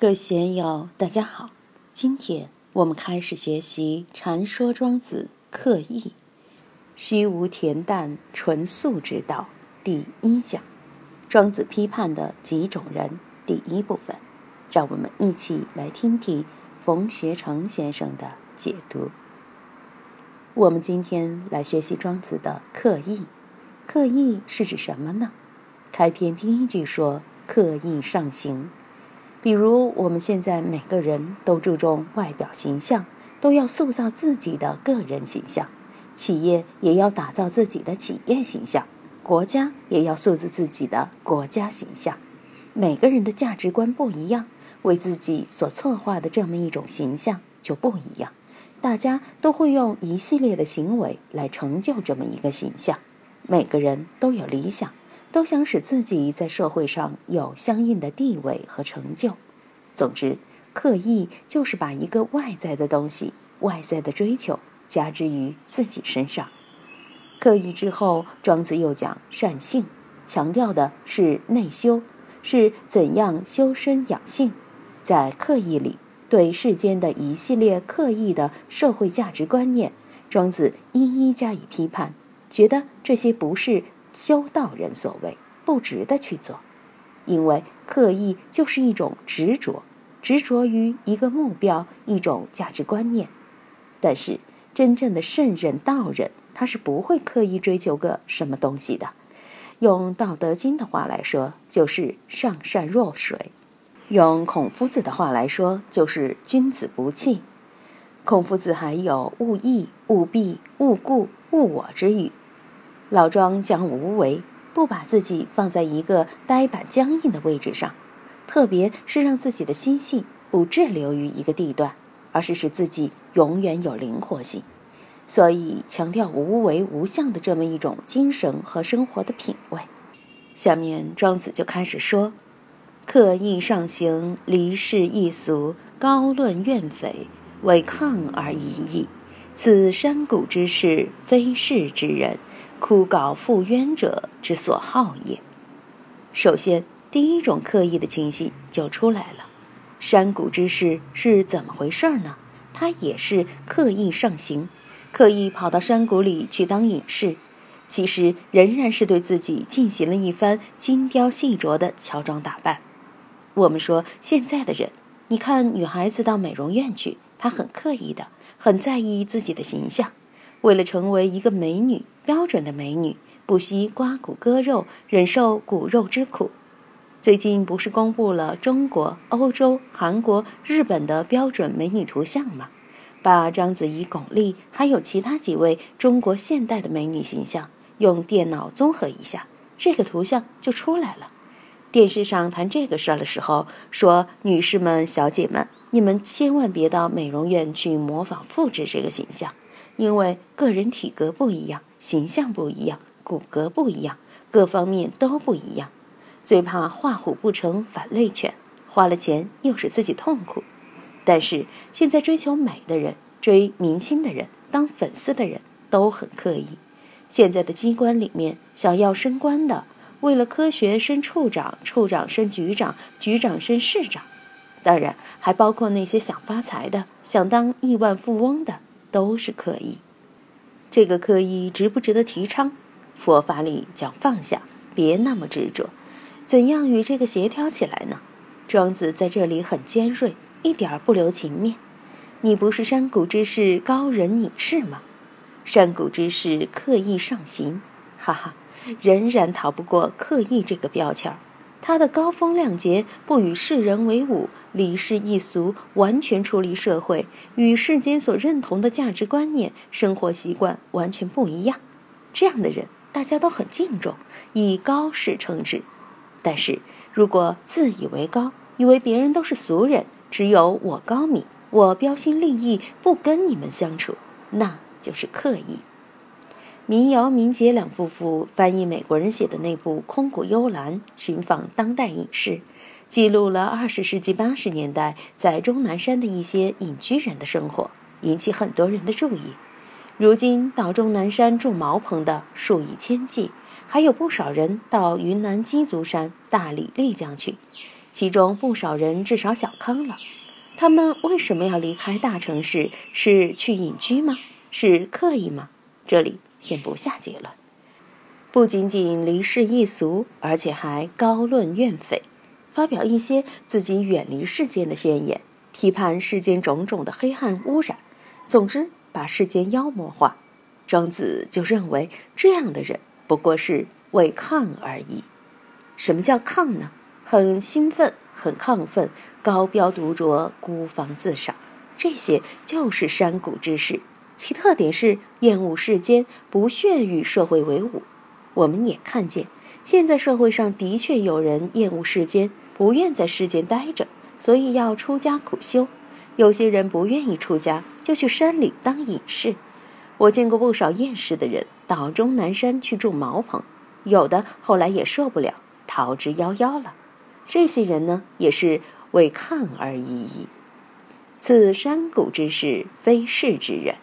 各位学友，大家好。今天我们开始学习《禅说庄子刻意虚无恬淡纯素之道》第一讲，庄子批判的几种人第一部分。让我们一起来听听冯学成先生的解读。我们今天来学习庄子的刻意，刻意是指什么呢？开篇第一句说：“刻意上行。”比如我们现在每个人都注重外表形象，都要塑造自己的个人形象；企业也要打造自己的企业形象，国家也要塑造自己的国家形象。每个人的价值观不一样，为自己所策划的这么一种形象就不一样。大家都会用一系列的行为来成就这么一个形象。每个人都有理想。都想使自己在社会上有相应的地位和成就。总之，刻意就是把一个外在的东西、外在的追求加之于自己身上。刻意之后，庄子又讲善性，强调的是内修，是怎样修身养性。在刻意里，对世间的一系列刻意的社会价值观念，庄子一一加以批判，觉得这些不是。修道人所谓不值得去做，因为刻意就是一种执着，执着于一个目标、一种价值观念。但是真正的圣人道人，他是不会刻意追求个什么东西的。用《道德经》的话来说，就是上善若水；用孔夫子的话来说，就是君子不器。孔夫子还有“勿义、勿避、勿固、勿我”之语。老庄讲无为，不把自己放在一个呆板僵硬的位置上，特别是让自己的心性不滞留于一个地段，而是使自己永远有灵活性。所以强调无为无相的这么一种精神和生活的品味。下面庄子就开始说：“刻意上行，离世易俗，高论怨匪，为抗而已矣。此山谷之事，非世之人。”枯槁复冤者之所好也。首先，第一种刻意的情形就出来了。山谷之事是怎么回事呢？他也是刻意上行，刻意跑到山谷里去当隐士，其实仍然是对自己进行了一番精雕细琢的乔装打扮。我们说现在的人，你看女孩子到美容院去，她很刻意的，很在意自己的形象。为了成为一个美女，标准的美女，不惜刮骨割肉，忍受骨肉之苦。最近不是公布了中国、欧洲、韩国、日本的标准美女图像吗？把章子怡、巩俐还有其他几位中国现代的美女形象用电脑综合一下，这个图像就出来了。电视上谈这个事儿的时候说：“女士们、小姐们，你们千万别到美容院去模仿复制这个形象。”因为个人体格不一样，形象不一样，骨骼不一样，各方面都不一样，最怕画虎不成反类犬，花了钱又使自己痛苦。但是现在追求美的人、追明星的人、当粉丝的人都很刻意。现在的机关里面，想要升官的，为了科学升处长，处长升局长，局长升市长，当然还包括那些想发财的，想当亿万富翁的。都是刻意，这个刻意值不值得提倡？佛法里讲放下，别那么执着。怎样与这个协调起来呢？庄子在这里很尖锐，一点儿不留情面。你不是山谷之士高人隐士吗？山谷之士刻意上行，哈哈，仍然逃不过刻意这个标签儿。他的高风亮节，不与世人为伍，离世一俗，完全出离社会，与世间所认同的价值观念、生活习惯完全不一样。这样的人，大家都很敬重，以高士称之。但是如果自以为高，以为别人都是俗人，只有我高明，我标新立异，不跟你们相处，那就是刻意。民谣、民杰两夫妇翻译美国人写的那部《空谷幽兰》，寻访当代隐士，记录了二十世纪八十年代在终南山的一些隐居人的生活，引起很多人的注意。如今到终南山住茅棚的数以千计，还有不少人到云南鸡足山、大理、丽江去。其中不少人至少小康了。他们为什么要离开大城市？是去隐居吗？是刻意吗？这里先不下结论。不仅仅离世易俗，而且还高论怨诽，发表一些自己远离世间的宣言，批判世间种种的黑暗污染。总之，把世间妖魔化。庄子就认为这样的人不过是为抗而已。什么叫抗呢？很兴奋，很亢奋，高标独酌，孤芳自赏，这些就是山谷之士。其特点是厌恶世间，不屑与社会为伍。我们也看见，现在社会上的确有人厌恶世间，不愿在世间待着，所以要出家苦修。有些人不愿意出家，就去山里当隐士。我见过不少厌世的人到终南山去住茅棚，有的后来也受不了，逃之夭夭了。这些人呢，也是为抗而已矣。此山谷之事，非世之人。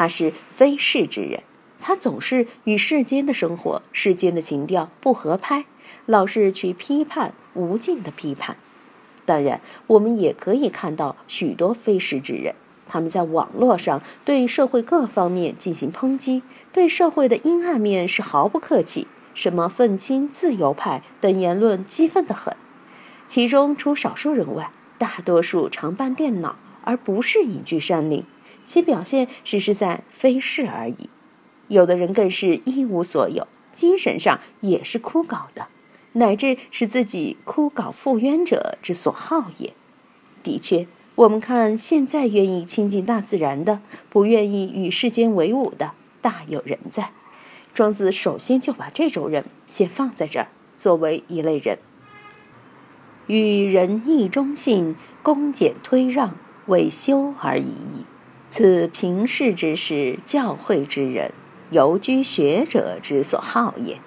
他是非世之人，他总是与世间的生活、世间的情调不合拍，老是去批判，无尽的批判。当然，我们也可以看到许多非世之人。他们在网络上对社会各方面进行抨击，对社会的阴暗面是毫不客气，什么愤青、自由派等言论激愤得很。其中除少数人外，大多数常办电脑，而不是隐居山林，其表现只是在非事而已。有的人更是一无所有，精神上也是枯槁的，乃至是自己枯槁复冤者之所好也。的确。我们看，现在愿意亲近大自然的，不愿意与世间为伍的，大有人在。庄子首先就把这种人先放在这儿，作为一类人。与仁义忠信，恭俭推让，为修而已矣。此平世之士，教诲之人，游居学者之所好也。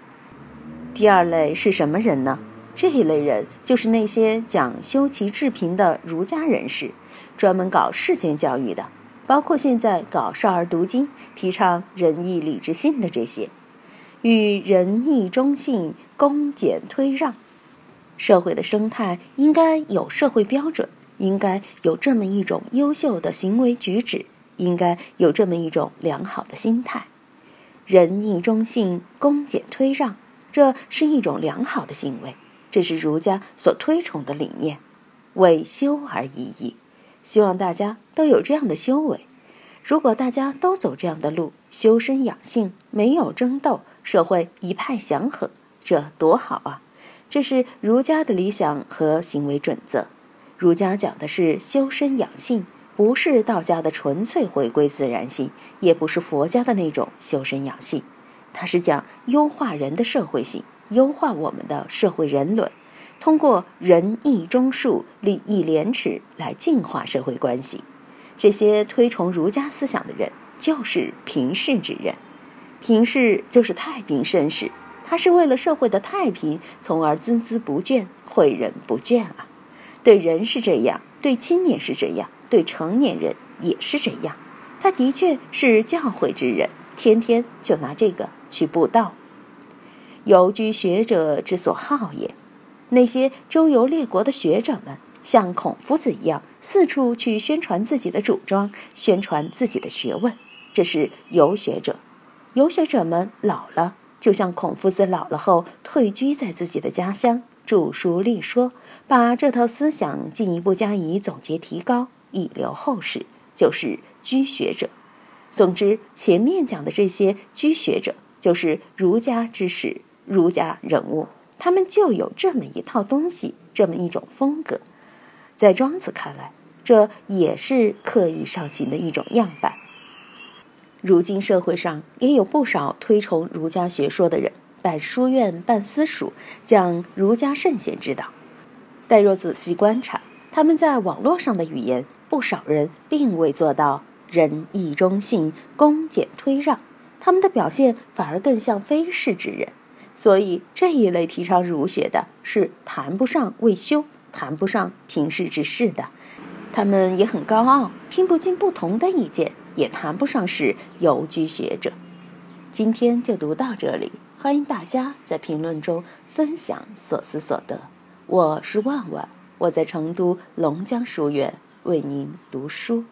第二类是什么人呢？这一类人就是那些讲修齐治平的儒家人士。专门搞世间教育的，包括现在搞少儿读经、提倡仁义礼智信的这些，与仁义忠信、恭俭推让，社会的生态应该有社会标准，应该有这么一种优秀的行为举止，应该有这么一种良好的心态。仁义忠信、恭俭推让，这是一种良好的行为，这是儒家所推崇的理念，为修而已矣。希望大家都有这样的修为。如果大家都走这样的路，修身养性，没有争斗，社会一派祥和，这多好啊！这是儒家的理想和行为准则。儒家讲的是修身养性，不是道家的纯粹回归自然性，也不是佛家的那种修身养性。它是讲优化人的社会性，优化我们的社会人伦。通过仁义忠恕、礼义廉耻来净化社会关系，这些推崇儒家思想的人就是平世之人。平世就是太平盛世，他是为了社会的太平，从而孜孜不倦、诲人不倦啊。对人是这样，对亲也是这样，对成年人也是这样。他的确是教诲之人，天天就拿这个去布道。游居学者之所好也。那些周游列国的学者们，像孔夫子一样，四处去宣传自己的主张，宣传自己的学问。这是游学者。游学者们老了，就像孔夫子老了后退居在自己的家乡，著书立说，把这套思想进一步加以总结提高，以留后世，就是居学者。总之，前面讲的这些居学者，就是儒家之士、儒家人物。他们就有这么一套东西，这么一种风格，在庄子看来，这也是刻意上行的一种样板。如今社会上也有不少推崇儒家学说的人，办书院、办私塾，讲儒家圣贤之道。但若仔细观察，他们在网络上的语言，不少人并未做到仁义忠信、恭俭推让，他们的表现反而更像非世之人。所以这一类提倡儒学的，是谈不上为修，谈不上平世之事的。他们也很高傲，听不进不同的意见，也谈不上是游居学者。今天就读到这里，欢迎大家在评论中分享所思所得。我是万万，我在成都龙江书院为您读书。